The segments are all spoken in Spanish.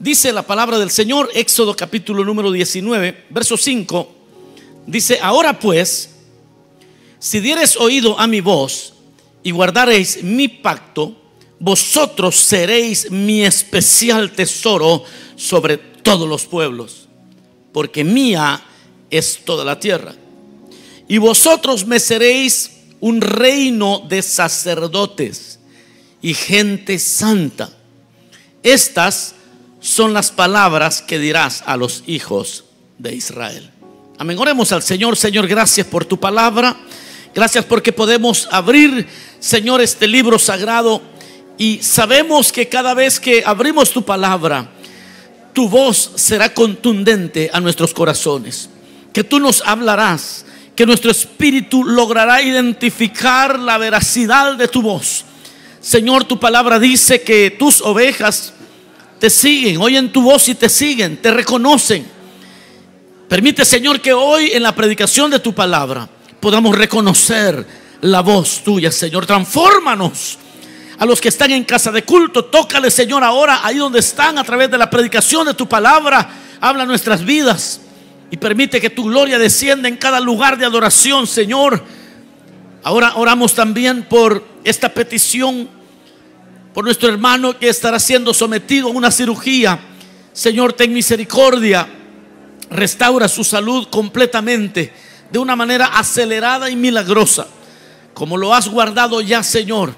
Dice la palabra del Señor, Éxodo capítulo número 19, verso 5. Dice, ahora pues, si dieres oído a mi voz y guardareis mi pacto, vosotros seréis mi especial tesoro sobre todos los pueblos, porque mía es toda la tierra. Y vosotros me seréis un reino de sacerdotes y gente santa. Estas son las palabras que dirás a los hijos de Israel. Amén. Oremos al Señor. Señor, gracias por tu palabra. Gracias porque podemos abrir, Señor, este libro sagrado. Y sabemos que cada vez que abrimos tu palabra, tu voz será contundente a nuestros corazones. Que tú nos hablarás, que nuestro espíritu logrará identificar la veracidad de tu voz. Señor, tu palabra dice que tus ovejas te siguen, oyen tu voz y te siguen, te reconocen. Permite, Señor, que hoy en la predicación de tu palabra podamos reconocer la voz tuya, Señor. Transfórmanos a los que están en casa de culto. Tócale, Señor, ahora ahí donde están a través de la predicación de tu palabra. Habla nuestras vidas y permite que tu gloria descienda en cada lugar de adoración, Señor. Ahora oramos también por esta petición por nuestro hermano que estará siendo sometido a una cirugía. Señor, ten misericordia. Restaura su salud completamente, de una manera acelerada y milagrosa, como lo has guardado ya, Señor,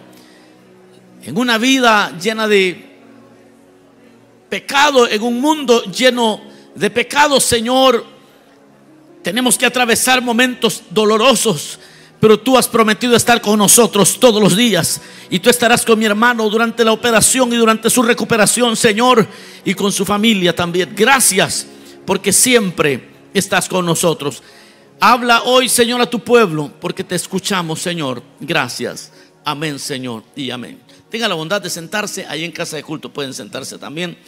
en una vida llena de pecado, en un mundo lleno de pecado, Señor. Tenemos que atravesar momentos dolorosos, pero tú has prometido estar con nosotros todos los días. Y tú estarás con mi hermano durante la operación y durante su recuperación, Señor, y con su familia también. Gracias porque siempre estás con nosotros. Habla hoy, Señor, a tu pueblo, porque te escuchamos, Señor. Gracias. Amén, Señor, y amén. Tenga la bondad de sentarse. Ahí en casa de culto pueden sentarse también.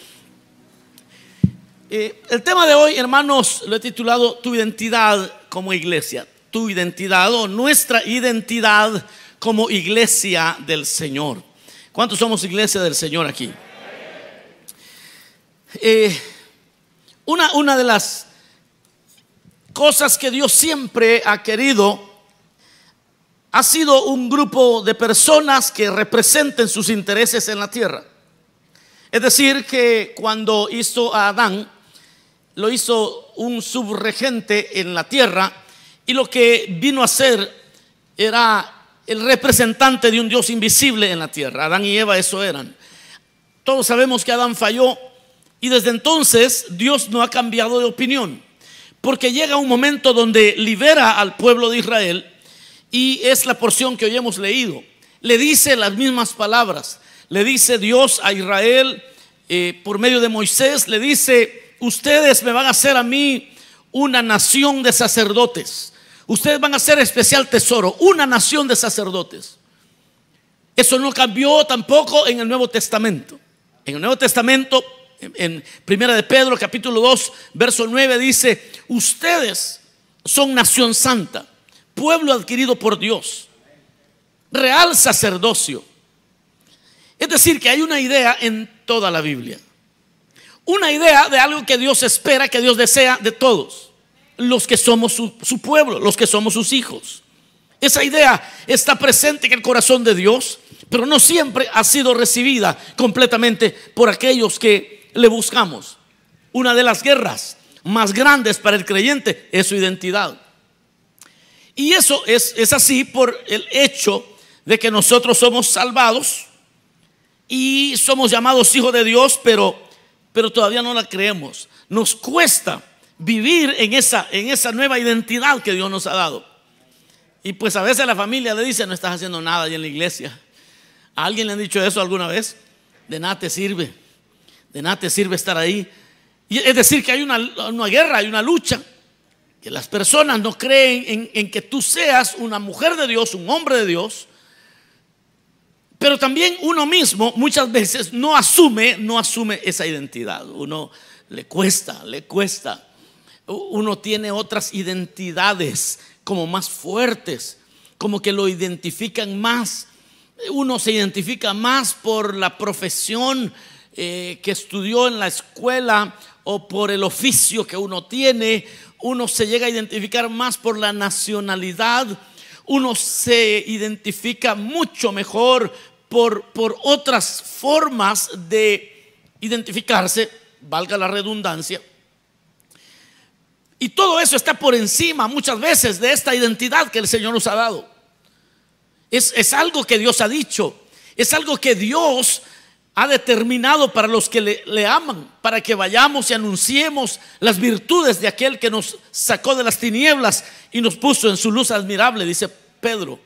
Eh, el tema de hoy, hermanos, lo he titulado Tu identidad como iglesia tu identidad o nuestra identidad como iglesia del Señor. ¿Cuántos somos iglesia del Señor aquí? Eh, una, una de las cosas que Dios siempre ha querido ha sido un grupo de personas que representen sus intereses en la tierra. Es decir, que cuando hizo a Adán, lo hizo un subregente en la tierra y lo que vino a ser era el representante de un Dios invisible en la tierra. Adán y Eva eso eran. Todos sabemos que Adán falló y desde entonces Dios no ha cambiado de opinión. Porque llega un momento donde libera al pueblo de Israel y es la porción que hoy hemos leído. Le dice las mismas palabras. Le dice Dios a Israel eh, por medio de Moisés, le dice, ustedes me van a hacer a mí una nación de sacerdotes. Ustedes van a ser especial tesoro, una nación de sacerdotes. Eso no cambió tampoco en el Nuevo Testamento. En el Nuevo Testamento, en Primera de Pedro, capítulo 2, verso 9, dice, ustedes son nación santa, pueblo adquirido por Dios, real sacerdocio. Es decir, que hay una idea en toda la Biblia. Una idea de algo que Dios espera, que Dios desea de todos los que somos su, pueblo, los que somos sus hijos. Esa idea está presente en el corazón de Dios, pero no siempre ha sido recibida completamente por aquellos que le buscamos. Una de las guerras más grandes para el creyente es su identidad. Y eso es, es así por el hecho de que nosotros somos salvados y somos llamados hijos de Dios, pero, pero todavía no la creemos. Nos cuesta vivir en esa, en esa nueva identidad que Dios nos ha dado. Y pues a veces la familia le dice, no estás haciendo nada ahí en la iglesia. ¿A alguien le han dicho eso alguna vez? De nada te sirve. De nada te sirve estar ahí. Y es decir, que hay una, guerra, hay una lucha. Que las personas no creen en, en que tú seas una mujer de Dios, un hombre de Dios. Pero también uno mismo muchas veces no asume, no asume esa identidad. Uno le cuesta, le cuesta uno tiene otras identidades como más fuertes, como que lo identifican más. Uno se identifica más por la profesión eh, que estudió en la escuela o por el oficio que uno tiene, uno se llega a identificar más por la nacionalidad, uno se identifica mucho mejor por, por otras formas de identificarse, valga la redundancia. Y todo eso está por encima muchas veces de esta identidad que el Señor nos ha dado. Es, es algo que Dios ha dicho, es algo que Dios ha determinado para los que le, aman, para que vayamos y anunciemos las virtudes de aquel que nos sacó de las tinieblas y nos puso en su luz admirable, dice Pedro.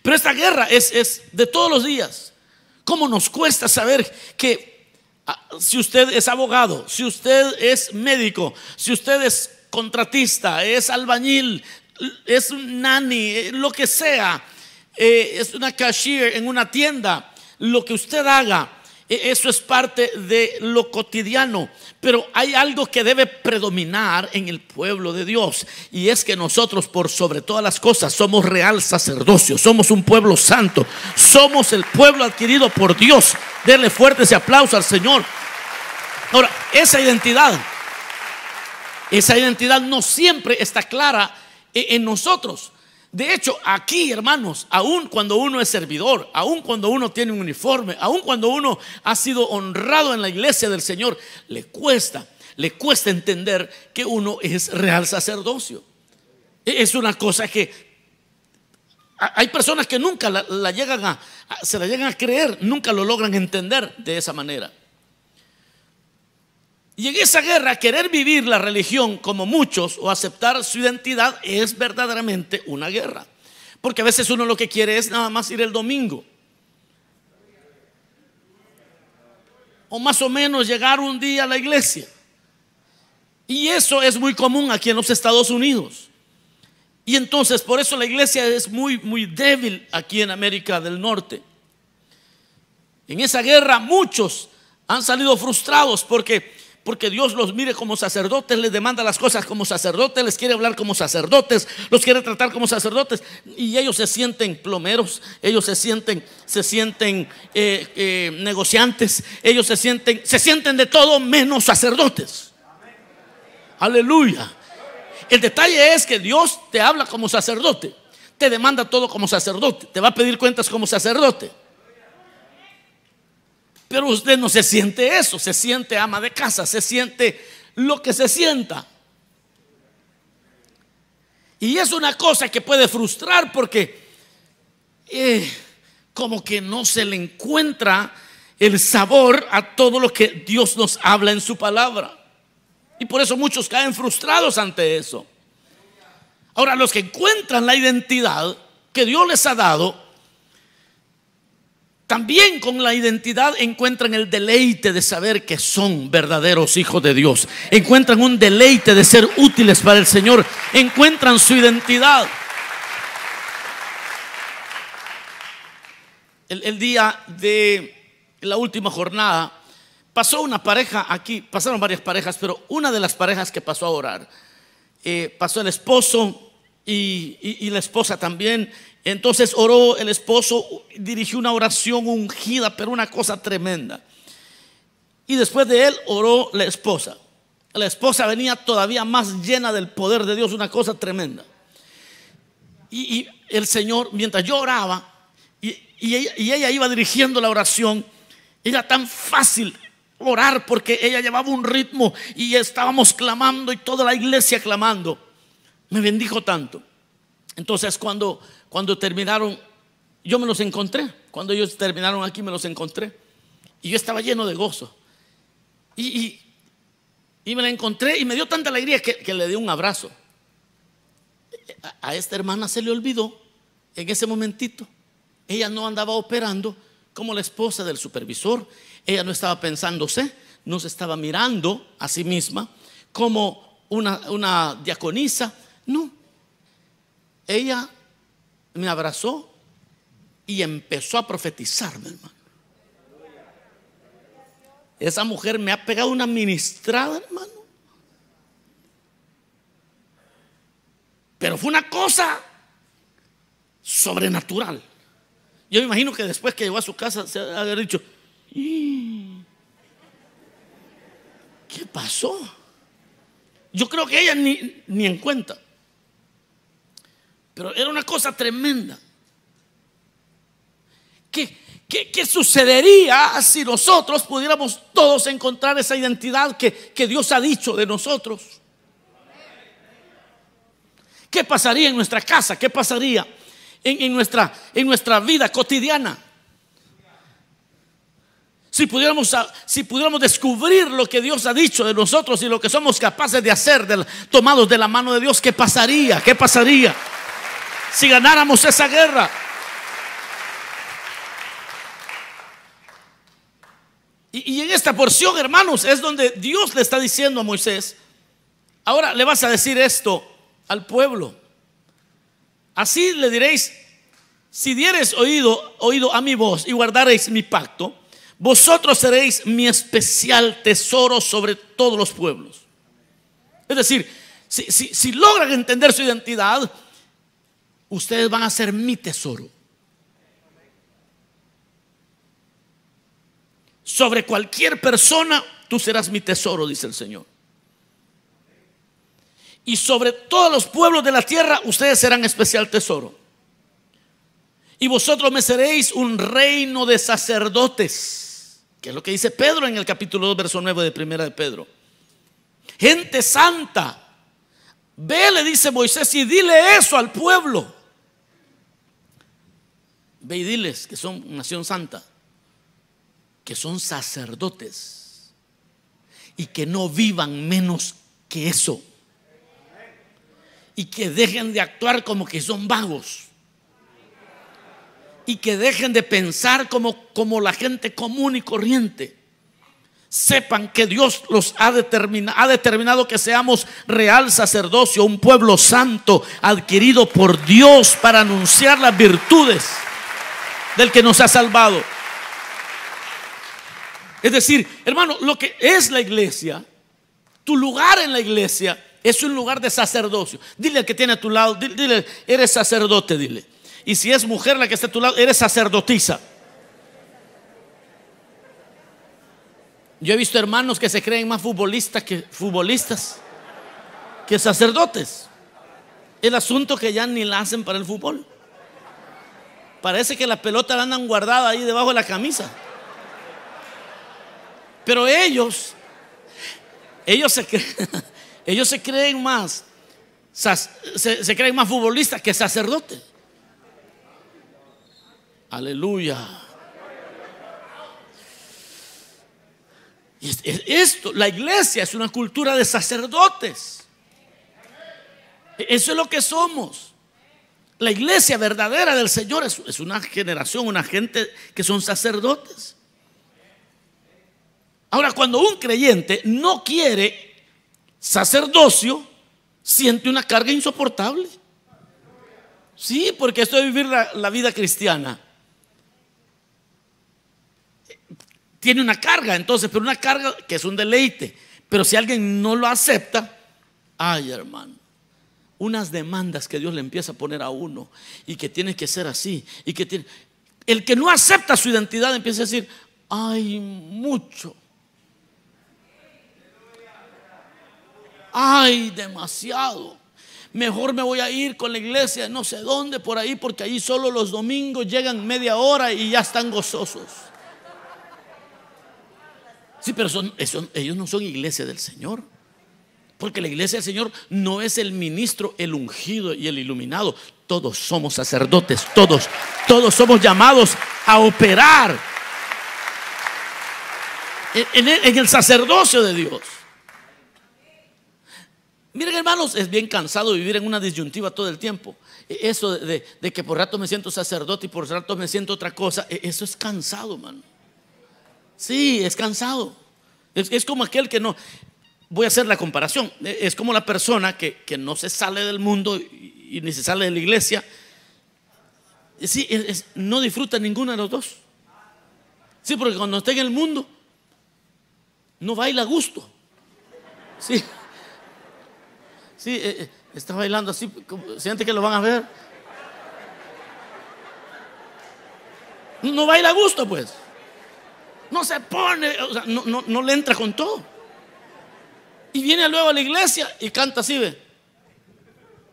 Pero esta guerra es, es de todos los días. ¿Cómo nos cuesta saber que si usted es abogado, si usted es médico, si usted es contratista, es albañil, es un nani, eh, lo que sea, eh, es una cashier en una tienda, lo que usted haga, eso es parte de lo cotidiano. Pero hay algo que debe predominar en el pueblo de Dios. Y es que nosotros, por sobre todas las cosas, somos real sacerdocio. Somos un pueblo santo. Somos el pueblo adquirido por Dios. Denle fuerte ese aplauso al Señor. Ahora, esa identidad, esa identidad no siempre está clara en nosotros. De hecho, aquí, hermanos, aun cuando uno es servidor, aun cuando uno tiene un uniforme, aun cuando uno ha sido honrado en la iglesia del Señor, le cuesta, le cuesta entender que uno es real sacerdocio. E-, es una cosa que hay personas que nunca la, llegan a, se la llegan a creer, nunca lo logran entender de esa manera. Y en esa guerra, querer vivir la religión como muchos o aceptar su identidad es verdaderamente una guerra. Porque a veces uno lo que quiere es nada más ir el domingo. O más o menos llegar un día a la iglesia. Y eso es muy común aquí en los Estados Unidos. Y entonces por eso la iglesia es muy, muy débil aquí en América del Norte. En esa guerra muchos han salido frustrados porque porque Dios los mire como sacerdotes, les demanda las cosas como sacerdotes, les quiere hablar como sacerdotes, los quiere tratar como sacerdotes y ellos se sienten plomeros, ellos se sienten, se sienten eh, eh, negociantes, ellos se sienten, se sienten de todo menos sacerdotes. Aleluya. El detalle es que Dios te habla como sacerdote, te demanda todo como sacerdote, te va a pedir cuentas como sacerdote. Pero usted no se siente eso, se siente ama de casa, se siente lo que se sienta. Y es una cosa que puede frustrar porque eh, como que no se le encuentra el sabor a todo lo que Dios nos habla en su palabra. Y por eso muchos caen frustrados ante eso. Ahora, los que encuentran la identidad que Dios les ha dado, también con la identidad encuentran el deleite de saber que son verdaderos hijos de Dios. Encuentran un deleite de ser útiles para el Señor. Encuentran su identidad. El, día de la última jornada pasó una pareja aquí, pasaron varias parejas, pero una de las parejas que pasó a orar, eh, pasó el esposo y la esposa también entonces oró el esposo, dirigió una oración ungida, pero una cosa tremenda. Y después de él oró la esposa. La esposa venía todavía más llena del poder de Dios, una cosa tremenda. Y, el Señor, mientras yo oraba, y, ella, iba dirigiendo la oración, era tan fácil orar porque ella llevaba un ritmo y estábamos clamando y toda la iglesia clamando. Me bendijo tanto. Entonces cuando cuando terminaron, yo me los encontré. Cuando ellos terminaron aquí, me los encontré. Y yo estaba lleno de gozo. Y, me la encontré y me dio tanta alegría que, le di un abrazo. A, a esta hermana se le olvidó en ese momentito. Ella no andaba operando como la esposa del supervisor. Ella no estaba pensándose, no se estaba mirando a sí misma como una, una diaconisa. No. Ella me abrazó y empezó a profetizarme, hermano. Esa mujer me ha pegado una ministrada, hermano. Pero fue una cosa sobrenatural. Yo me imagino que después que llegó a su casa se ha dicho, ¿Qué pasó? Yo creo que ella ni, ni en cuenta. Pero era una cosa tremenda. ¿Qué, qué, sucedería si nosotros pudiéramos todos encontrar esa identidad que, que Dios ha dicho de nosotros? ¿Qué pasaría en nuestra casa? ¿Qué pasaría en, nuestra, en nuestra vida cotidiana? Si pudiéramos, si pudiéramos descubrir lo que Dios ha dicho de nosotros y lo que somos capaces de hacer tomados de la mano de Dios, ¿qué pasaría? ¿Qué pasaría si ganáramos esa guerra? Y, en esta porción, hermanos, es donde Dios le está diciendo a Moisés, ahora le vas a decir esto al pueblo. Así le diréis, si dieres oído, oído a mi voz y guardaréis mi pacto, vosotros seréis mi especial tesoro sobre todos los pueblos. Es decir, si logran entender su identidad, ustedes van a ser mi tesoro. Sobre cualquier persona, tú serás mi tesoro, dice el Señor y sobre todos los pueblos de la tierra ustedes serán especial tesoro. Y vosotros me seréis un reino de sacerdotes, que es lo que dice Pedro en el capítulo 2, verso 9 de primera de Pedro. Gente santa. Ve, le dice Moisés, y dile eso al pueblo. Ve y diles que son nación santa, que son sacerdotes y que no vivan menos que eso y que dejen de actuar como que son vagos. Y que dejen de pensar como, como la gente común y corriente. Sepan que Dios los ha, ha determinado que seamos real sacerdocio, un pueblo santo adquirido por Dios para anunciar las virtudes del que nos ha salvado. Es decir, hermano, lo que es la iglesia, tu lugar en la iglesia es un lugar de sacerdocio. Dile al que tiene a tu lado, dile, eres sacerdote, dile. Y si es mujer la que está a tu lado, eres sacerdotisa. Yo he visto hermanos que se creen más futbolistas que futbolistas, que sacerdotes. El asunto que ya ni la hacen para el fútbol. Parece que la pelota la andan guardada ahí debajo de la camisa. Pero ellos, ellos se creen, ellos se más, se, creen más futbolistas que sacerdotes. Aleluya. Esto, la iglesia es una cultura de sacerdotes. Eso es lo que somos. La iglesia verdadera del Señor es, una generación, una gente que son sacerdotes. Ahora, cuando un creyente no quiere sacerdocio siente una carga insoportable. Sí, porque esto de vivir la, vida cristiana tiene una carga, entonces, pero una carga que es un deleite. Pero si alguien no lo acepta, ay hermano, unas demandas que Dios le empieza a poner a uno y que tiene que ser así y que tiene el que no acepta su identidad empieza a decir, ay, mucho ay, demasiado. Mejor me voy a ir con la iglesia no sé dónde por ahí porque ahí solo los domingos llegan media hora y ya están gozosos. Sí, pero son, ellos no son iglesia del Señor. Porque la iglesia del Señor no es el ministro, el ungido y el iluminado. Todos somos sacerdotes, todos, todos somos llamados a operar en el sacerdocio de Dios. Miren hermanos, es bien cansado vivir en una disyuntiva todo el tiempo. E, eso de, que por rato me siento sacerdote y por rato me siento otra cosa, e, eso es cansado, hermano. Sí, es cansado. Es, como aquel que no, voy a hacer la comparación, e, es como la persona que, no se sale del mundo y, ni se sale de la iglesia. Sí, no disfruta ninguno de los dos. Sí, porque cuando está en el mundo, no baila a gusto. Sí. Sí, eh, está bailando así, siente que lo van a ver. No baila a gusto, pues. No se pone, no, no, no le entra con todo. Y viene luego a la iglesia y canta así, ve.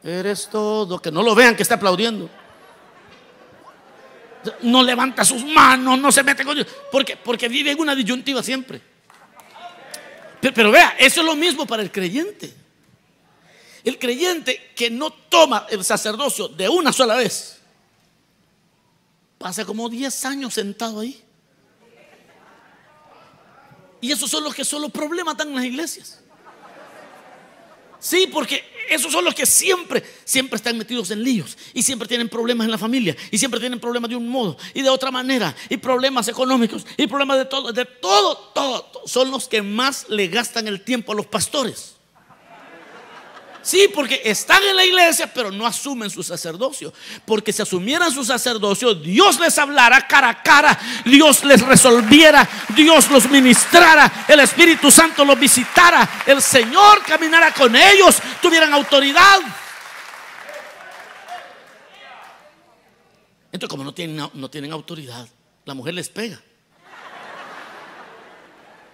Eres todo, que no lo vean que está aplaudiendo. No levanta sus manos, no se mete con Dios. Porque, porque vive en una disyuntiva siempre. Pero, pero vea, eso es lo mismo para el creyente. El creyente que no toma el sacerdocio de una sola vez, pasa como 10 años sentado ahí. Y esos son los que son los problemas están en las iglesias. Sí, porque esos son los que siempre, siempre están metidos en líos y siempre tienen problemas en la familia y siempre tienen problemas de un modo y de otra manera y problemas económicos y problemas de todo, de todo, todo. Son los que más le gastan el tiempo a los pastores. Sí, porque están en la iglesia, pero no asumen su sacerdocio. Porque si asumieran su sacerdocio, Dios les hablara cara a cara, Dios les resolviera, Dios los ministrara, el Espíritu Santo los visitara, el Señor caminara con ellos, tuvieran autoridad. Entonces, como no tienen, no tienen autoridad, la mujer les pega.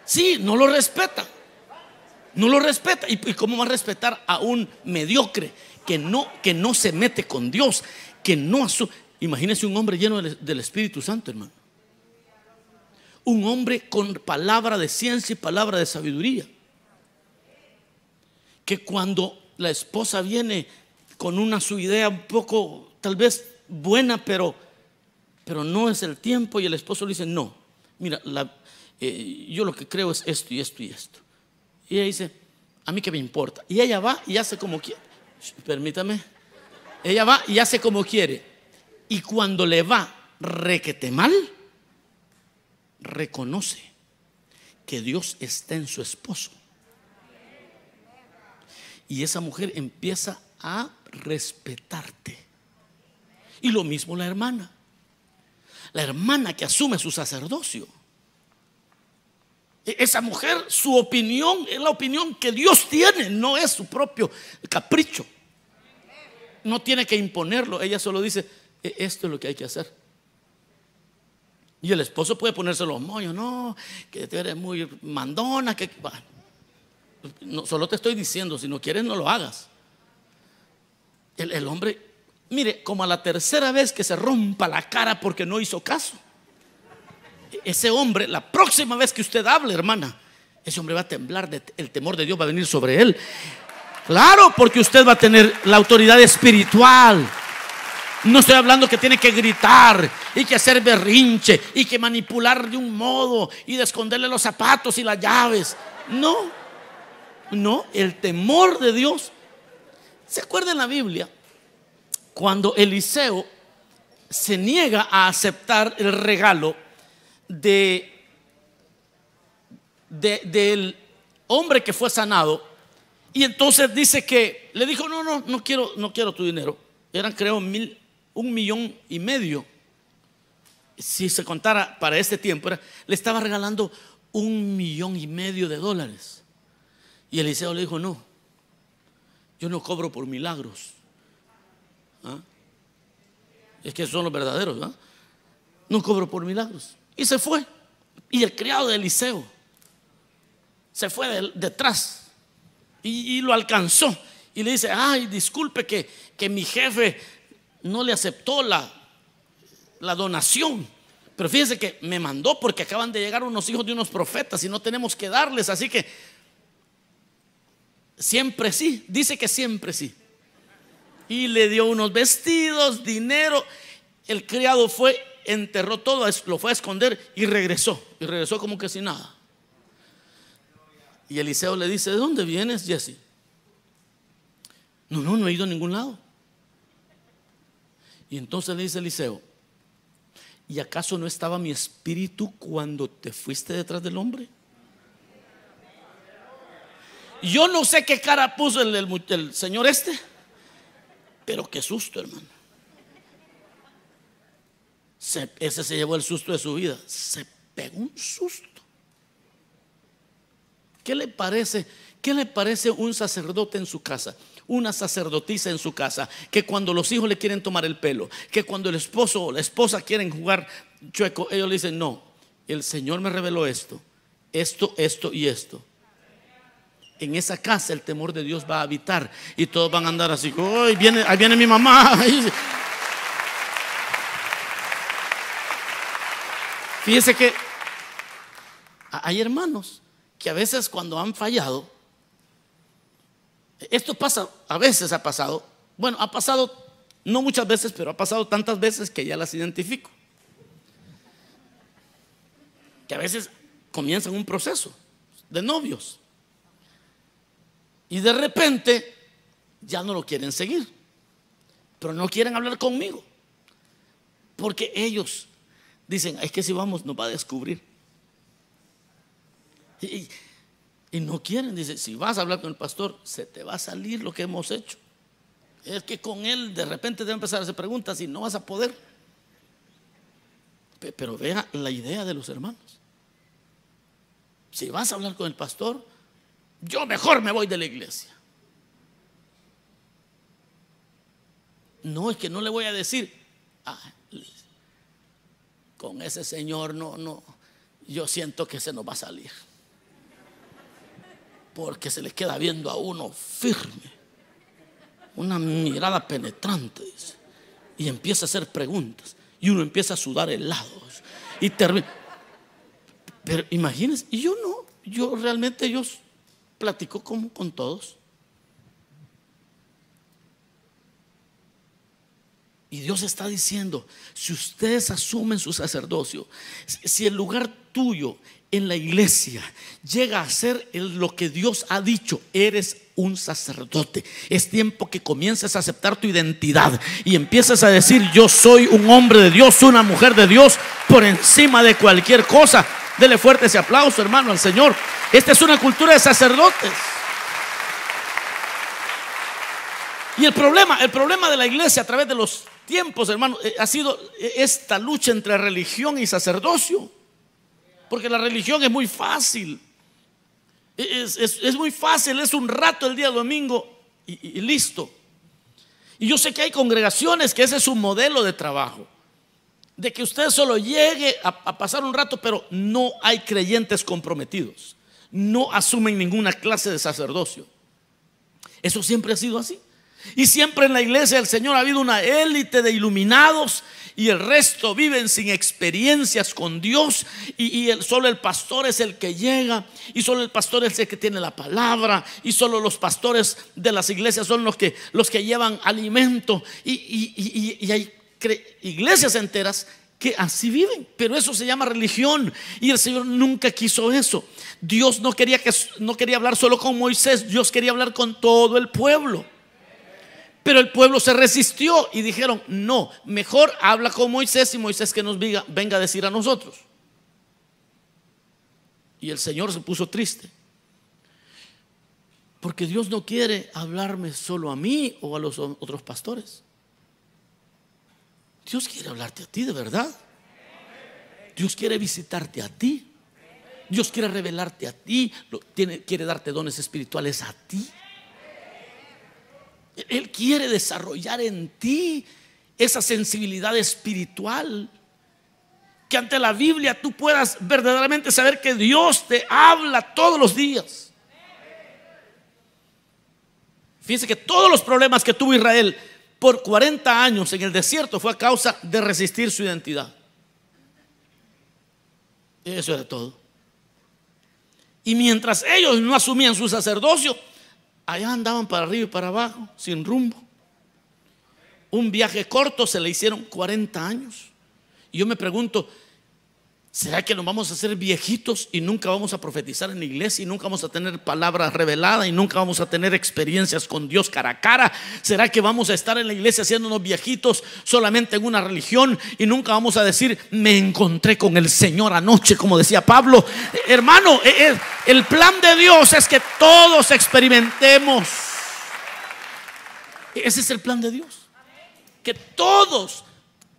Sí, no lo respeta. No lo respeta. ¿Y, cómo va a respetar a un mediocre que no, que no se mete con Dios? Que no. Imagínese un hombre lleno del, Espíritu Santo, hermano. Un hombre con palabra de ciencia y palabra de sabiduría. Que cuando la esposa viene con una su idea un poco, tal vez buena, pero, pero no es el tiempo, y el esposo le dice: No, mira, eh, yo lo que creo es esto y esto y esto. Y ella dice, a mí que me importa. Y ella va y hace como quiere. Permítame. Ella va y hace como quiere. Y cuando le va requete mal, reconoce que Dios está en su esposo. Y esa mujer empieza a respetarte. Y lo mismo la hermana. La hermana que asume su sacerdocio esa mujer, su opinión es la opinión que Dios tiene, no es su propio capricho. No tiene que imponerlo, ella solo dice, e-, esto es lo que hay que hacer. Y el esposo puede ponerse los moños, no, que eres muy mandona, que no, solo te estoy diciendo, si no quieres no lo hagas. El hombre, mire, como a la tercera vez que se rompa la cara porque no hizo caso ese hombre, la próxima vez que usted hable, hermana, ese hombre va a temblar, el temor de Dios va a venir sobre él. Claro, porque usted va a tener la autoridad espiritual. No estoy hablando que tiene que gritar y que hacer berrinche y que manipular de un modo y de esconderle los zapatos y las llaves. No, no, el temor de Dios. ¿Se acuerda en la Biblia cuando Eliseo se niega a aceptar el regalo de, del hombre que fue sanado. Y entonces dice que le dijo, no, no, no quiero, no quiero tu dinero. Eran creo mil, un millón y medio. Si se contara para este tiempo, le estaba regalando un millón y medio de dólares. Y Eliseo le dijo, no, yo no cobro por milagros. ¿Ah? Es que son los verdaderos, No cobro por milagros. Y se fue. Y el criado de Eliseo se fue detrás y, lo alcanzó. Y le dice, ay, disculpe que, que mi jefe no le aceptó la, la donación. Pero fíjese que me mandó porque acaban de llegar unos hijos de unos profetas y no tenemos que darles. Así que siempre sí, dice que siempre sí. Y le dio unos vestidos, dinero. El criado fue enterró todo, lo fue a esconder y regresó. Y regresó como que sin nada. Y Eliseo le dice, ¿de dónde vienes, Jesse? No, no, no he ido a ningún lado. Y entonces le dice Eliseo, ¿y acaso no estaba mi espíritu cuando te fuiste detrás del hombre? Yo no sé qué cara puso el, el señor este, pero qué susto, hermano ese se llevó el susto de su vida. Se pegó un susto. ¿Qué le parece? ¿Qué le parece un sacerdote en su casa? Una sacerdotisa en su casa, que cuando los hijos le quieren tomar el pelo, que cuando el esposo o la esposa quieren jugar chueco, ellos le dicen, no, el Señor me reveló esto, esto, esto y esto. En esa casa el temor de Dios va a habitar y todos van a andar así, ¡ay, viene, ahí viene mi mamá! Fíjese que hay hermanos que a veces cuando han fallado, esto pasa, a veces ha pasado, bueno, ha pasado, no muchas veces, pero ha pasado tantas veces que ya las identifico. Que a veces comienzan un proceso de novios y de repente ya no lo quieren seguir, pero no quieren hablar conmigo, porque ellos dicen, es que si vamos nos va a descubrir. Y, no quieren, dice, si vas a hablar con el pastor, se te va a salir lo que hemos hecho. Es que con él de repente te va a empezar a hacer preguntas y no vas a poder. Pero vea la idea de los hermanos. Si vas a hablar con el pastor, yo mejor me voy de la iglesia. No, es que no le voy a decir, ah, con ese señor no, no, yo siento que se nos va a salir. Porque se le queda viendo a uno firme, una mirada penetrante, y empieza a hacer preguntas, y uno empieza a sudar helados, y termina. Pero imagínense, y yo no, yo realmente yo platico como con todos. Y Dios está diciendo, si ustedes asumen su sacerdocio, si el lugar tuyo en la iglesia llega a ser lo que Dios ha dicho, eres un sacerdote. Es tiempo que comiences a aceptar tu identidad y empieces a decir, yo soy un hombre de Dios, una mujer de Dios, por encima de cualquier cosa. Dele fuerte ese aplauso, hermano, al Señor. Esta es una cultura de sacerdotes. Y el problema, el problema de la iglesia a través de los tiempos, hermano, eh, ha sido eh, esta lucha entre religión y sacerdocio. Porque la religión es muy fácil. Es, muy fácil, es un rato el día domingo y, listo. Y yo sé que hay congregaciones que ese es su modelo de trabajo. De que usted solo llegue a pasar un rato, pero no hay creyentes comprometidos. No asumen ninguna clase de sacerdocio. Eso siempre ha sido así. Y siempre en la iglesia del Señor ha habido una élite de iluminados y el resto viven sin experiencias con Dios y, solo el pastor es el que llega y solo el pastor es el que tiene la palabra y solo los pastores de las iglesias son los que, los que llevan alimento y, y hay iglesias enteras que así viven, pero eso se llama religión y el Señor nunca quiso eso. Dios no quería que no quería hablar solo con Moisés, Dios quería hablar con todo el pueblo. Pero el pueblo se resistió y dijeron, no, mejor habla con Moisés y Moisés que nos venga a decir a nosotros. Y el Señor se puso triste. Porque Dios no quiere hablarme solo a mí o a los otros pastores. Dios quiere hablarte a ti de verdad. Dios quiere visitarte a ti. Dios quiere revelarte a ti. quiere darte dones espirituales a ti. Él quiere desarrollar en ti esa sensibilidad espiritual. Que ante la Biblia tú puedas verdaderamente saber que Dios te habla todos los días. Fíjense que todos los problemas que tuvo Israel por 40 años en el desierto fue a causa de resistir su identidad. Eso era todo. Y mientras ellos no asumían su sacerdocio, allá andaban para arriba y para abajo, sin rumbo. Un viaje corto se le hicieron 40 años. Y yo me pregunto, ¿será que nos vamos a hacer viejitos y nunca vamos a profetizar en la iglesia y nunca vamos a tener palabras reveladas y nunca vamos a tener experiencias con Dios cara a cara? ¿Será que vamos a estar en la iglesia haciéndonos viejitos solamente en una religión y nunca vamos a decir, me encontré con el Señor anoche, como decía Pablo? Hermano, eh, eh, el plan de Dios es que todos experimentemos. Ese es el plan de Dios. Que todos,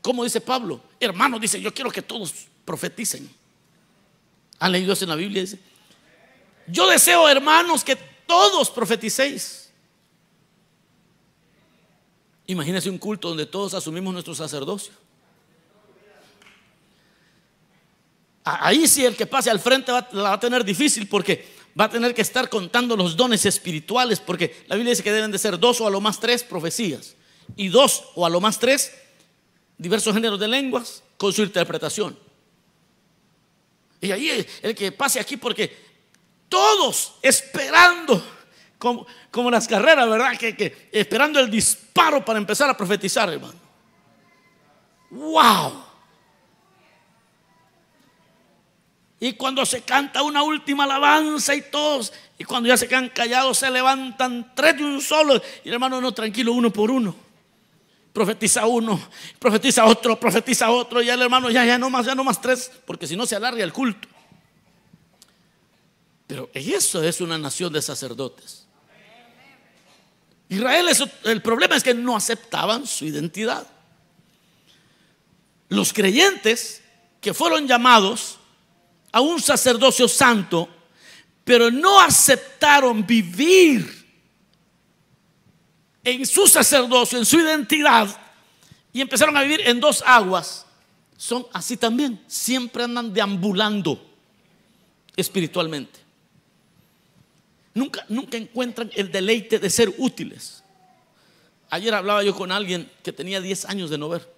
como dice Pablo, hermano, dice, yo quiero que todos profeticen. ¿Han leído eso en la Biblia? Dice, yo deseo, hermanos, que todos profeticéis. Imagínense un culto donde todos asumimos nuestro sacerdocio. Ahí sí el que pase al frente va, la va a tener difícil porque va a tener que estar contando los dones espirituales porque la Biblia dice que deben de ser dos o a lo más tres profecías y dos o a lo más tres diversos géneros de lenguas con su interpretación. Y ahí el que pase aquí porque todos esperando como, como las carreras, ¿verdad? Que, que esperando el disparo para empezar a profetizar, hermano. ¡Wow! Y cuando se canta una última alabanza y todos, y cuando ya se quedan callados, se levantan tres de un solo. Y hermano, no, tranquilo, uno por uno. Profetiza uno, profetiza otro, profetiza otro. Y el hermano, ya, ya no más, ya no más tres, porque si no se alarga el culto. Pero eso es una nación de sacerdotes. Israel, el problema es que no aceptaban su identidad. Los creyentes que fueron llamados a un sacerdocio santo, pero no aceptaron vivir en su sacerdocio, en su identidad, y empezaron a vivir en dos aguas, son así también, siempre andan deambulando espiritualmente. Nunca, nunca encuentran el deleite de ser útiles. Ayer hablaba yo con alguien que tenía 10 años de no ver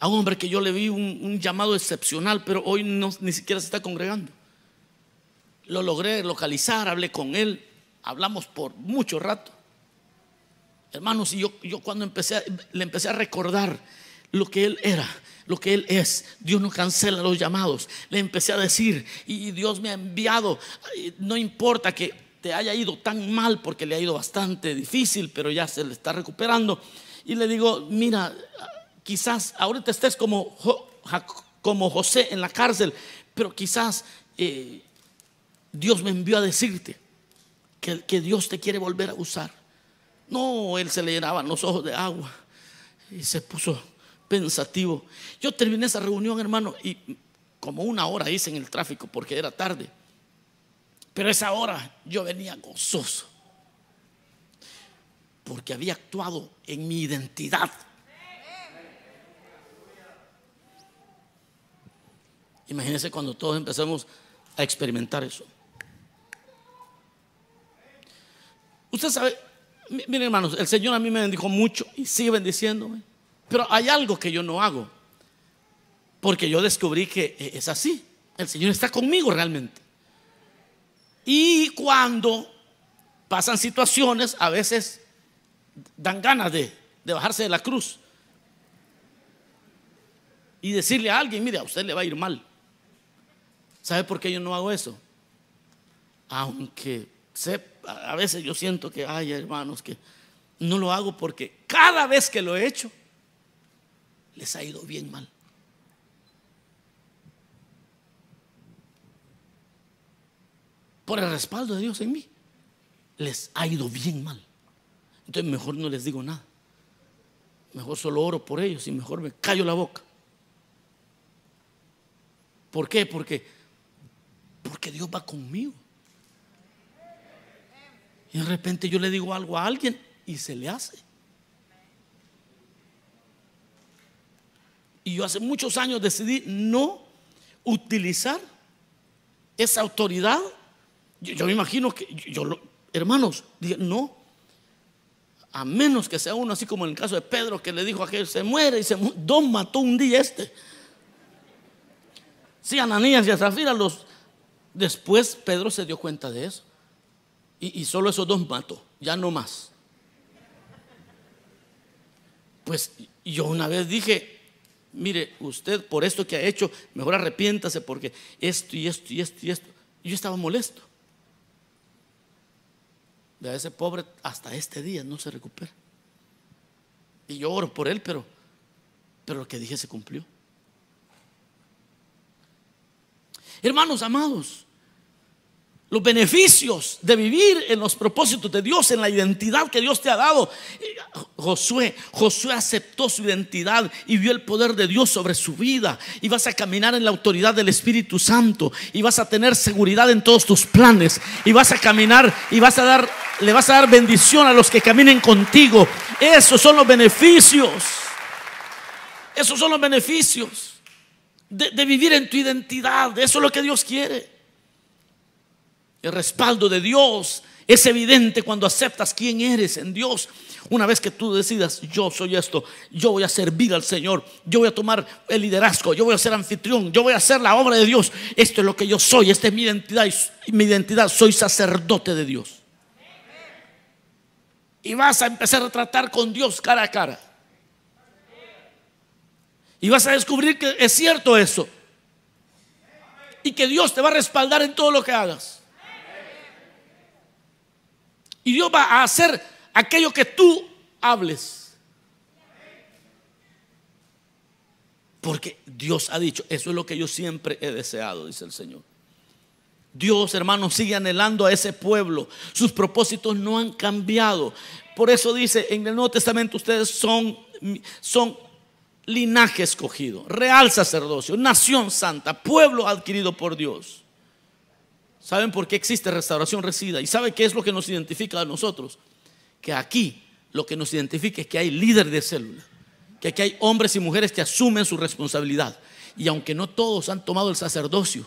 a un hombre que yo le vi un, llamado excepcional, pero hoy ni siquiera se está congregando. Lo logré localizar, hablé con él, hablamos por mucho rato. Hermanos, y yo, cuando empecé, le empecé a recordar lo que él era, lo que Él es. Dios no cancela los llamados. Le empecé a decir, y Dios me ha enviado. No importa que te haya ido tan mal, porque le ha ido bastante difícil, pero ya se le está recuperando. Y le digo, mira, quizás ahorita estés como, José en la cárcel, pero quizás eh, Dios me envió a decirte que Dios te quiere volver a usar. No, él se le llenaban los ojos de agua y se puso pensativo. Yo terminé esa reunión, hermano, y como una hora hice en el tráfico porque era tarde. Pero esa hora yo venía gozoso porque había actuado en mi identidad Imagínense cuando todos empezamos a experimentar eso. Usted sabe, miren hermanos, el Señor a mí me bendijo mucho y sigue bendiciéndome. Pero hay algo que yo no hago. Porque yo descubrí que es así. El Señor está conmigo realmente. Y cuando pasan situaciones, a veces dan ganas de, de bajarse de la cruz y decirle a alguien, mire, a usted le va a ir mal. ¿Sabe por qué yo no hago eso? Aunque a veces yo siento que, hay hermanos, que no lo hago porque cada vez que lo he hecho, les ha ido bien mal. Por el respaldo de Dios en mí, les ha ido bien mal. Entonces mejor no les digo nada. Mejor solo oro por ellos y mejor me callo la boca. ¿Por qué? Porque porque Dios va conmigo. Y de repente yo le digo algo a alguien y se le hace. Y yo hace muchos años decidí no utilizar esa autoridad. Yo, me imagino que yo, hermanos, dije, no, a menos que sea uno así como en el caso de Pedro que le dijo a aquel, se muere y se Don mató un día este. Sí, Ananías y a los Después Pedro se dio cuenta de eso. Y, solo esos dos mató, ya no más. Pues yo una vez dije, mire, usted por esto que ha hecho, mejor arrepiéntase porque esto y esto y esto y esto. yo estaba molesto. De ese pobre hasta este día no se recupera. Y yo oro por él, pero, pero lo que dije se cumplió. Hermanos amados, los beneficios de vivir en los propósitos de Dios, en la identidad que Dios te ha dado. Josué, Josué aceptó su identidad y vio el poder de Dios sobre su vida. Y vas a caminar en la autoridad del Espíritu Santo. Y vas a tener seguridad en todos tus planes. Y vas a caminar y vas a dar, le vas a dar bendición a los que caminen contigo. Esos son los beneficios. Esos son los beneficios. de, de vivir en tu identidad. Eso es lo que Dios quiere. El respaldo de Dios es evidente cuando aceptas quién eres en Dios. Una vez que tú decidas, yo soy esto, yo voy a servir al Señor, yo voy a tomar el liderazgo, yo voy a ser anfitrión, yo voy a hacer la obra de Dios. Esto es lo que yo soy, esta es mi identidad, mi identidad, soy sacerdote de Dios. Y vas a empezar a tratar con Dios cara a cara. Y vas a descubrir que es cierto eso. Y que Dios te va a respaldar en todo lo que hagas. Y Dios va a hacer aquello que tú hables. Porque Dios ha dicho, eso es lo que yo siempre he deseado, dice el Señor. Dios, hermanos, sigue anhelando a ese pueblo. Sus propósitos no han cambiado. Por eso dice en el Nuevo Testamento ustedes son, son linaje escogido, real sacerdocio, nación santa, pueblo adquirido por Dios. ¿Saben por qué existe restauración resida? ¿Y sabe qué es lo que nos identifica a nosotros? Que aquí lo que nos identifica es que hay líder de célula, que aquí hay hombres y mujeres que asumen su responsabilidad. Y aunque no todos han tomado el sacerdocio,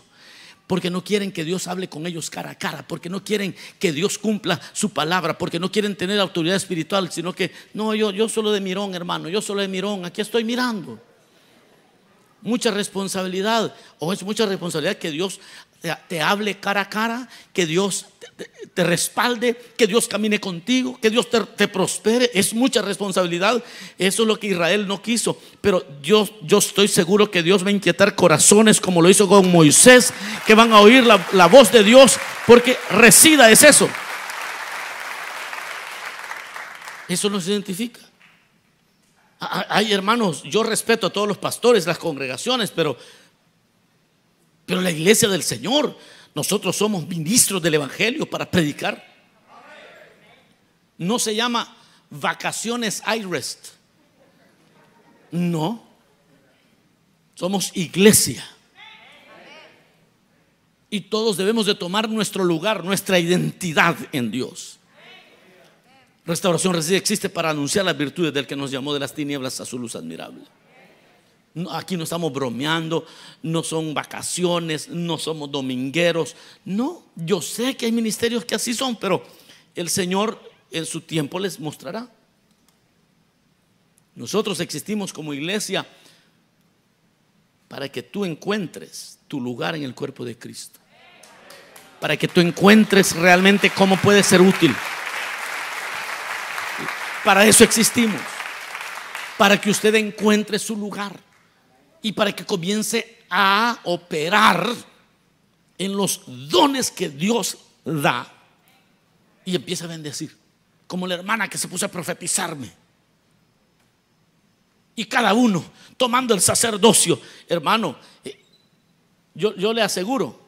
porque no quieren que Dios hable con ellos cara a cara, porque no quieren que Dios cumpla su palabra, porque no quieren tener autoridad espiritual, sino que, no, yo, yo solo de mirón, hermano, yo solo de mirón, aquí estoy mirando. Mucha responsabilidad, o es mucha responsabilidad que Dios te, hable cara a cara, que Dios te, respalde, que Dios camine contigo, que Dios te, prospere. Es mucha responsabilidad. Eso es lo que Israel no quiso. Pero yo, yo estoy seguro que Dios va a inquietar corazones como lo hizo con Moisés, que van a oír la, la voz de Dios, porque resida es eso. Eso nos identifica. Hay hermanos, yo respeto a todos los pastores, las congregaciones, pero pero la iglesia del Señor, nosotros somos ministros del Evangelio para predicar. No se llama vacaciones iRest. No. Somos iglesia. Y todos debemos de tomar nuestro lugar, nuestra identidad en Dios. Restauración reside existe para anunciar las virtudes del que nos llamó de las tinieblas a su luz admirable. Aquí no estamos bromeando, no son vacaciones, no somos domingueros. No, yo sé que hay ministerios que así son, pero el Señor en su tiempo les mostrará. Nosotros existimos como iglesia para que tú encuentres tu lugar en el cuerpo de Cristo. Para que tú encuentres realmente cómo puede ser útil. Para eso existimos. Para que usted encuentre su lugar y para que comience a operar en los dones que Dios da y empiece a bendecir, como la hermana que se puso a profetizarme. Y cada uno tomando el sacerdocio, hermano, eh, yo, yo le aseguro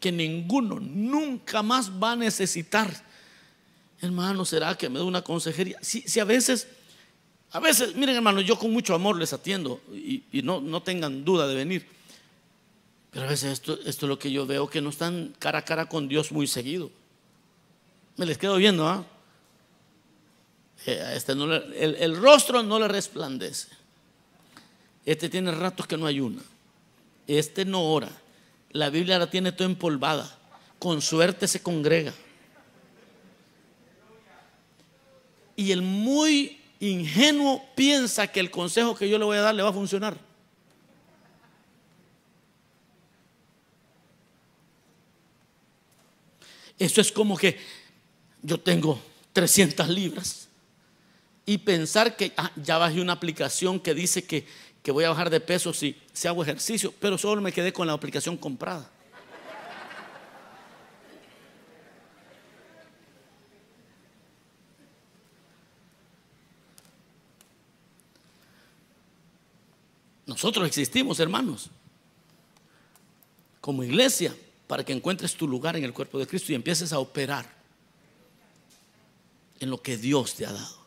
que ninguno nunca más va a necesitar, hermano, ¿será que me da una consejería? Si, si a veces a veces, miren hermanos, yo con mucho amor les atiendo y, no, no, tengan duda de venir. Pero a veces esto, esto, es lo que yo veo, que no están cara a cara con Dios muy seguido. Me les quedo viendo, ¿ah? Eh, este el, el, rostro no le resplandece. Este tiene ratos que no ayuna. Este no ora. La Biblia la tiene toda empolvada. Con suerte se congrega. Y el muy ingenuo piensa que el consejo que yo le voy a dar le va a funcionar. Eso es como que yo tengo 300 libras y pensar que ah, ya bajé una aplicación que dice que, que voy a bajar de peso si, si hago ejercicio, pero solo me quedé con la aplicación comprada. Nosotros existimos, hermanos, como iglesia, para que encuentres tu lugar en el cuerpo de Cristo y empieces a operar en lo que Dios te ha dado.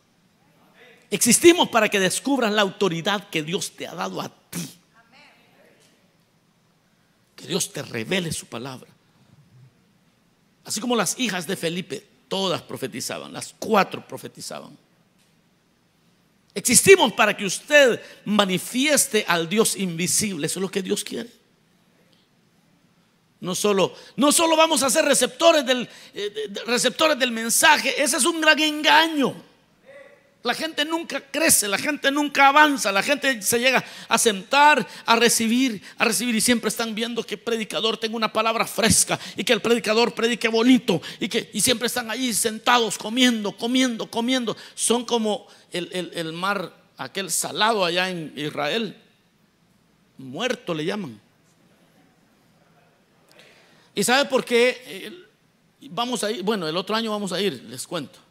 Existimos para que descubras la autoridad que Dios te ha dado a ti. Que Dios te revele su palabra. Así como las hijas de Felipe, todas profetizaban, las cuatro profetizaban. Existimos para que usted manifieste al Dios invisible. Eso es lo que Dios quiere. No solo, no solo vamos a ser receptores del, eh, receptores del mensaje, ese es un gran engaño. La gente nunca crece, la gente nunca avanza, la gente se llega a sentar, a recibir, a recibir y siempre están viendo que el predicador tenga una palabra fresca y que el predicador predique bonito y que y siempre están allí sentados comiendo, comiendo, comiendo. Son como el, el mar, aquel salado allá en Israel, muerto le llaman. ¿Y sabe por qué? Eh, vamos a ir, bueno, el otro año vamos a ir, les cuento.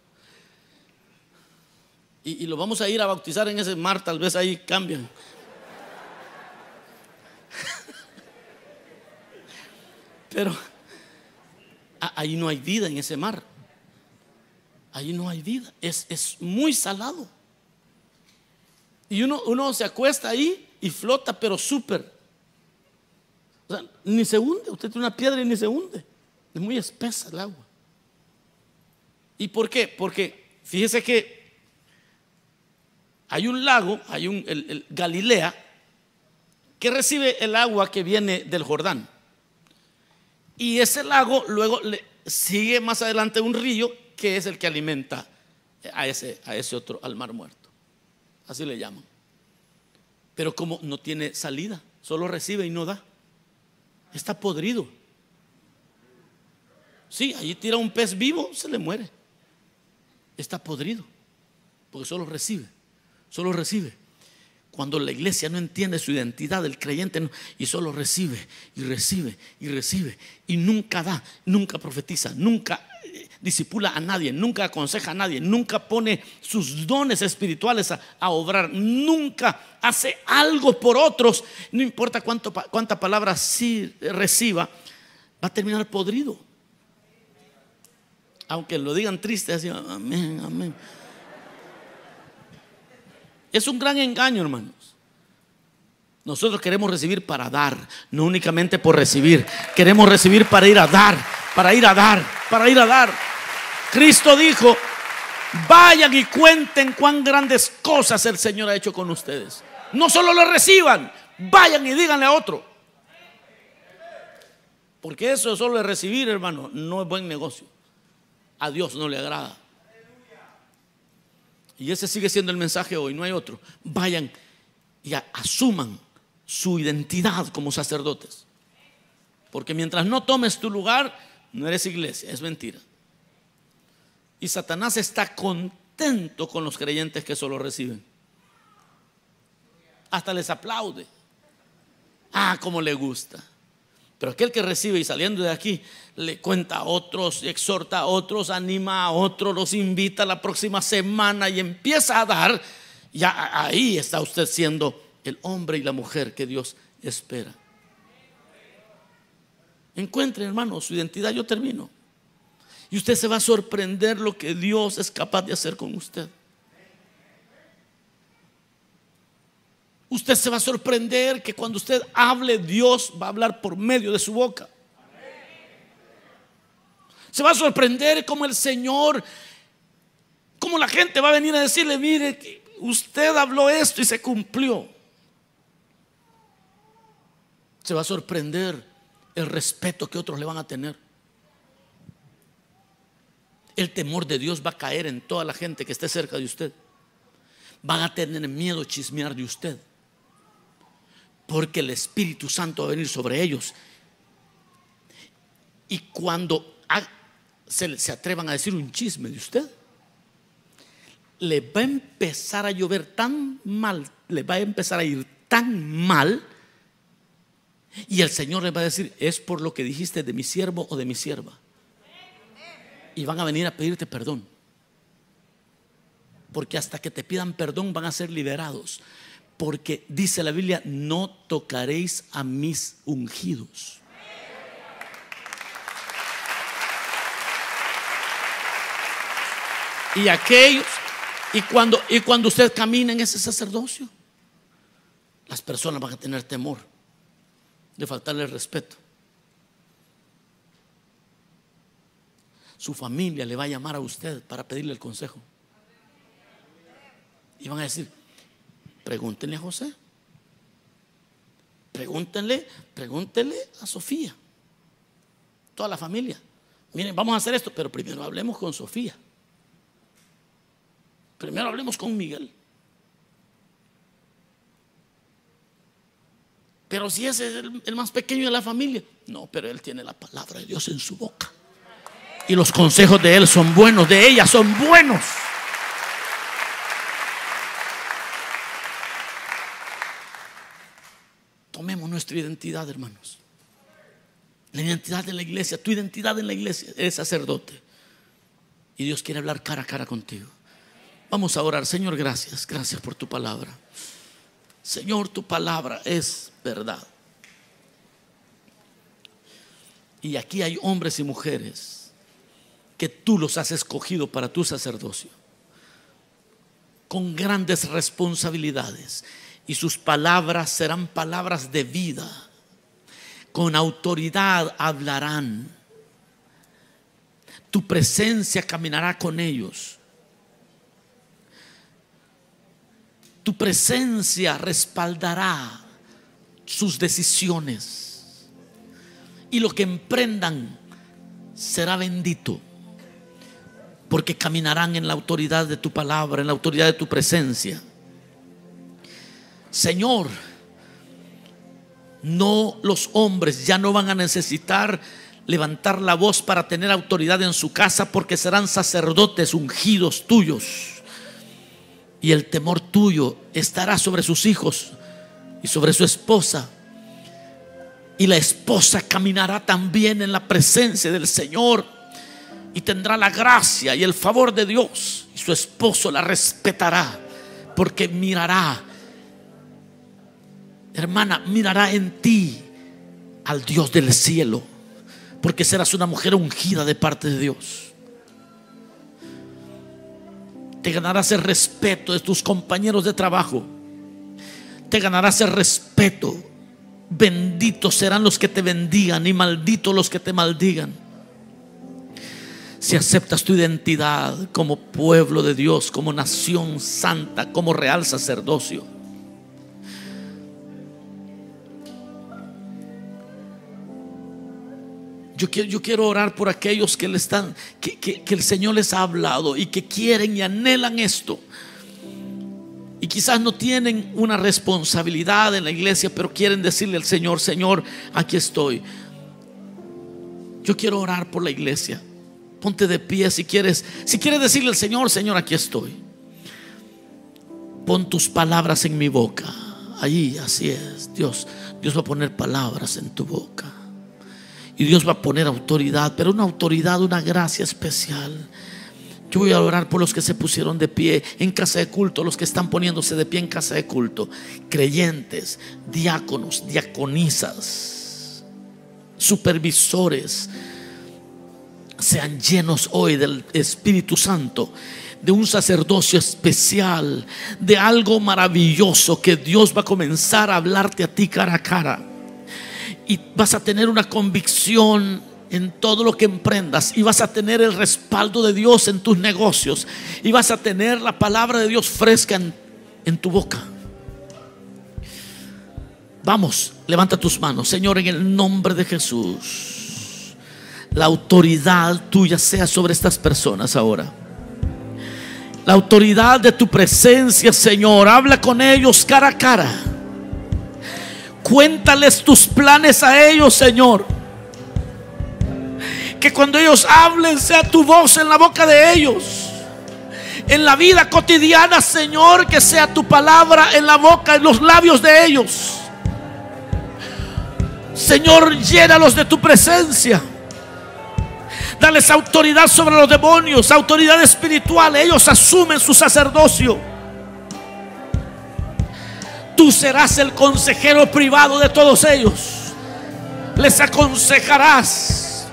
Y, lo vamos a ir a bautizar en ese mar, tal vez ahí cambian. Pero ahí no hay vida en ese mar. Ahí no hay vida. Es, es muy salado. Y uno, uno, se acuesta ahí y flota, pero súper. O sea, ni se hunde. Usted tiene una piedra y ni se hunde. Es muy espesa el agua. ¿Y por qué? Porque fíjese que hay un lago, hay un Galilea, que recibe el agua que viene del Jordán. Y ese lago luego le sigue más adelante un río que es el que alimenta a ese, a ese otro, al mar muerto. Así le llaman. Pero como no tiene salida, solo recibe y no da. Está podrido. Sí, allí tira un pez vivo, se le muere. Está podrido, porque solo recibe solo recibe. Cuando la iglesia no entiende su identidad, el creyente y solo recibe y recibe y recibe y nunca da, nunca profetiza, nunca eh, disipula a nadie, nunca aconseja a nadie, nunca pone sus dones espirituales a, obrar, nunca hace algo por otros, no importa cuánto, cuánta palabra sí reciba, va a terminar podrido. Aunque lo digan triste, así, amén, amén. Es un gran engaño, hermanos. Nosotros queremos recibir para dar, no únicamente por recibir. Queremos recibir para ir a dar, para ir a dar, para ir a dar. Cristo dijo, vayan y cuenten cuán grandes cosas el Señor ha hecho con ustedes. No solo lo reciban, vayan y díganle a otro. Porque eso solo de recibir, hermano, no es buen negocio. A Dios no le agrada. Y ese sigue siendo el mensaje hoy, no hay otro. Vayan y asuman su identidad como sacerdotes. Porque mientras no tomes tu lugar, no eres iglesia, es mentira. Y Satanás está contento con los creyentes que solo reciben. Hasta les aplaude. Ah, como le gusta. Pero aquel que recibe y saliendo de aquí le cuenta a otros, exhorta a otros, anima a otros, los invita la próxima semana y empieza a dar, ya ahí está usted siendo el hombre y la mujer que Dios espera. Encuentre, hermano, su identidad, yo termino. Y usted se va a sorprender lo que Dios es capaz de hacer con usted. Usted se va a sorprender que cuando usted hable, Dios va a hablar por medio de su boca. Se va a sorprender como el Señor, como la gente va a venir a decirle, mire, usted habló esto y se cumplió. Se va a sorprender el respeto que otros le van a tener. El temor de Dios va a caer en toda la gente que esté cerca de usted. Van a tener miedo chismear de usted porque el Espíritu Santo va a venir sobre ellos. Y cuando se, atrevan a decir un chisme de usted, le va a empezar a llover tan mal, le va a empezar a ir tan mal, y el Señor le va a decir, es por lo que dijiste de mi siervo o de mi sierva. Y van a venir a pedirte perdón. Porque hasta que te pidan perdón van a ser liberados porque dice la Biblia, no tocaréis a mis ungidos. Y aquellos, y cuando, y cuando usted camina en ese sacerdocio, las personas van a tener temor de faltarle respeto. Su familia le va a llamar a usted para pedirle el consejo. Y van a decir, pregúntenle a José. Pregúntenle, pregúntenle a Sofía. Toda la familia. Miren, vamos a hacer esto, pero primero hablemos con Sofía. Primero hablemos con Miguel. Pero si ese es el, más pequeño de la familia, no, pero él tiene la palabra de Dios en su boca. Y los consejos de él son buenos, de ella son buenos. Nuestra identidad, hermanos. La identidad de la iglesia, tu identidad en la iglesia, es sacerdote. Y Dios quiere hablar cara a cara contigo. Vamos a orar, Señor, gracias, gracias por tu palabra. Señor, tu palabra es verdad. Y aquí hay hombres y mujeres que tú los has escogido para tu sacerdocio, con grandes responsabilidades. Y sus palabras serán palabras de vida. Con autoridad hablarán. Tu presencia caminará con ellos. Tu presencia respaldará sus decisiones. Y lo que emprendan será bendito. Porque caminarán en la autoridad de tu palabra, en la autoridad de tu presencia. Señor, no los hombres ya no van a necesitar levantar la voz para tener autoridad en su casa porque serán sacerdotes ungidos tuyos y el temor tuyo estará sobre sus hijos y sobre su esposa. Y la esposa caminará también en la presencia del Señor y tendrá la gracia y el favor de Dios. Y su esposo la respetará porque mirará, hermana, mirará en ti al Dios del cielo, porque serás una mujer ungida de parte de Dios. Te ganarás el respeto de tus compañeros de trabajo. Te ganarás el respeto. Benditos serán los que te bendigan y malditos los que te maldigan. Si aceptas tu identidad como pueblo de Dios, como nación santa, como real sacerdocio. Yo quiero, orar por aquellos que, le están, que, el Señor les ha hablado y que quieren y anhelan esto. Y quizás no tienen una responsabilidad en la iglesia, pero quieren decirle al Señor, Señor, aquí estoy. Yo quiero orar por la iglesia. Ponte de pie si quieres. Si quieres decirle al Señor, Señor, aquí estoy. Pon tus palabras en mi boca. Allí, así es. Dios, Dios va a poner palabras en tu boca. Y Dios va a poner autoridad, pero una autoridad, una gracia especial. Yo voy a orar por los que se pusieron de pie en casa de culto, los que están poniéndose de pie en casa de culto, creyentes, diáconos, diaconisas, supervisores. Sean llenos hoy del Espíritu Santo, de un sacerdocio especial, de algo maravilloso que Dios va a comenzar a hablarte a ti cara a cara y vas a tener una convicción en todo lo que emprendas y vas a tener el respaldo de Dios en tus negocios y vas a tener la palabra de Dios fresca en, tu boca. Vamos, levanta tus manos, Señor, en el nombre de Jesús. La autoridad tuya sea sobre estas personas ahora. La autoridad de tu presencia, Señor, habla con ellos cara a cara Cuéntales tus planes a ellos, Señor. Que cuando ellos hablen sea tu voz en la boca de ellos. En la vida cotidiana, Señor, que sea tu palabra en la boca, en los labios de ellos. Señor, llénalos de tu presencia. Dales autoridad sobre los demonios, autoridad espiritual. Ellos asumen su sacerdocio. Tú serás el consejero privado de todos ellos. Les aconsejarás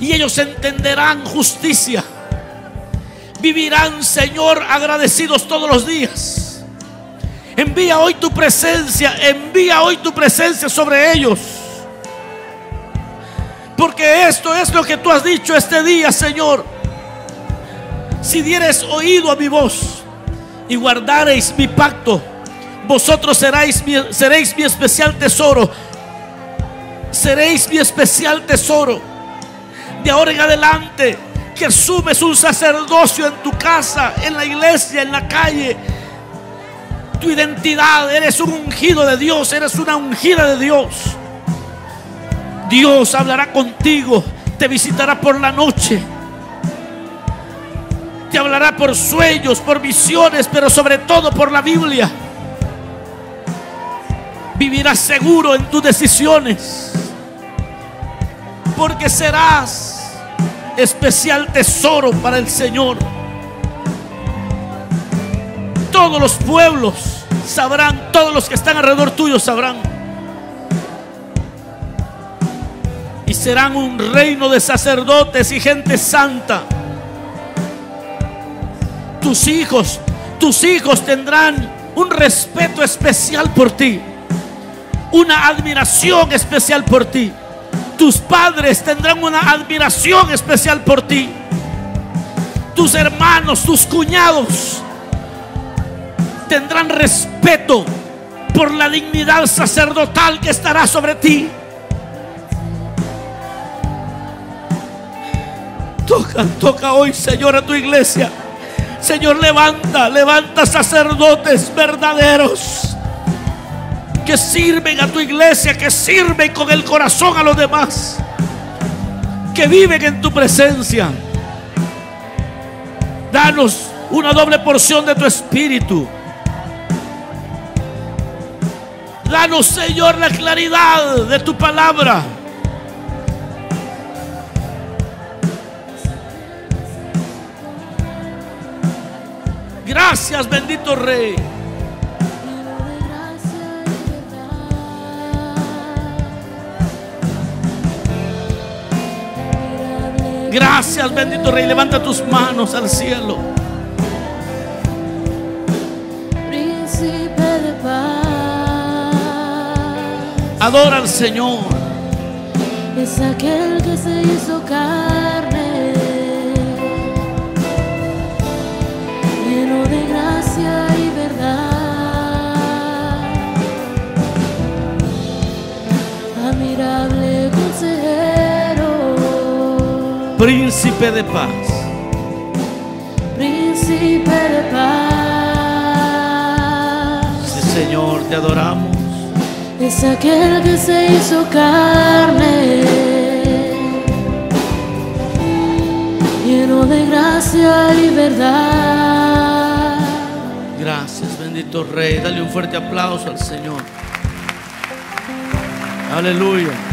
y ellos entenderán justicia. Vivirán, Señor, agradecidos todos los días. Envía hoy tu presencia, envía hoy tu presencia sobre ellos. Porque esto es lo que tú has dicho este día, Señor. Si dieres oído a mi voz y guardareis mi pacto, vosotros seréis mi, seréis mi especial tesoro. Seréis mi especial tesoro. De ahora en adelante, que asumes un sacerdocio en tu casa, en la iglesia, en la calle. Tu identidad, eres un ungido de Dios, eres una ungida de Dios. Dios hablará contigo, te visitará por la noche te hablará por sueños, por visiones, pero sobre todo por la Biblia. Vivirás seguro en tus decisiones, porque serás especial tesoro para el Señor. Todos los pueblos sabrán, todos los que están alrededor tuyo sabrán. Y serán un reino de sacerdotes y gente santa tus hijos, tus hijos tendrán un respeto especial por ti, una admiración especial por ti. Tus padres tendrán una admiración especial por ti. Tus hermanos, tus cuñados tendrán respeto por la dignidad sacerdotal que estará sobre ti. Toca, toca hoy, Señor, a tu iglesia. Señor, levanta, levanta sacerdotes verdaderos que sirven a tu iglesia, que sirven con el corazón a los demás, que viven en tu presencia. Danos una doble porción de tu espíritu. Danos, Señor, la claridad de tu palabra. Gracias, bendito Rey. Gracias, bendito Rey. Levanta tus manos al cielo. Príncipe de paz. Adora al Señor. Es aquel que se hizo carne. Príncipe de paz. Príncipe de paz. Sí, Señor, te adoramos. Es aquel que se hizo carne, lleno de gracia y verdad. Gracias, bendito Rey. Dale un fuerte aplauso al Señor. Aleluya.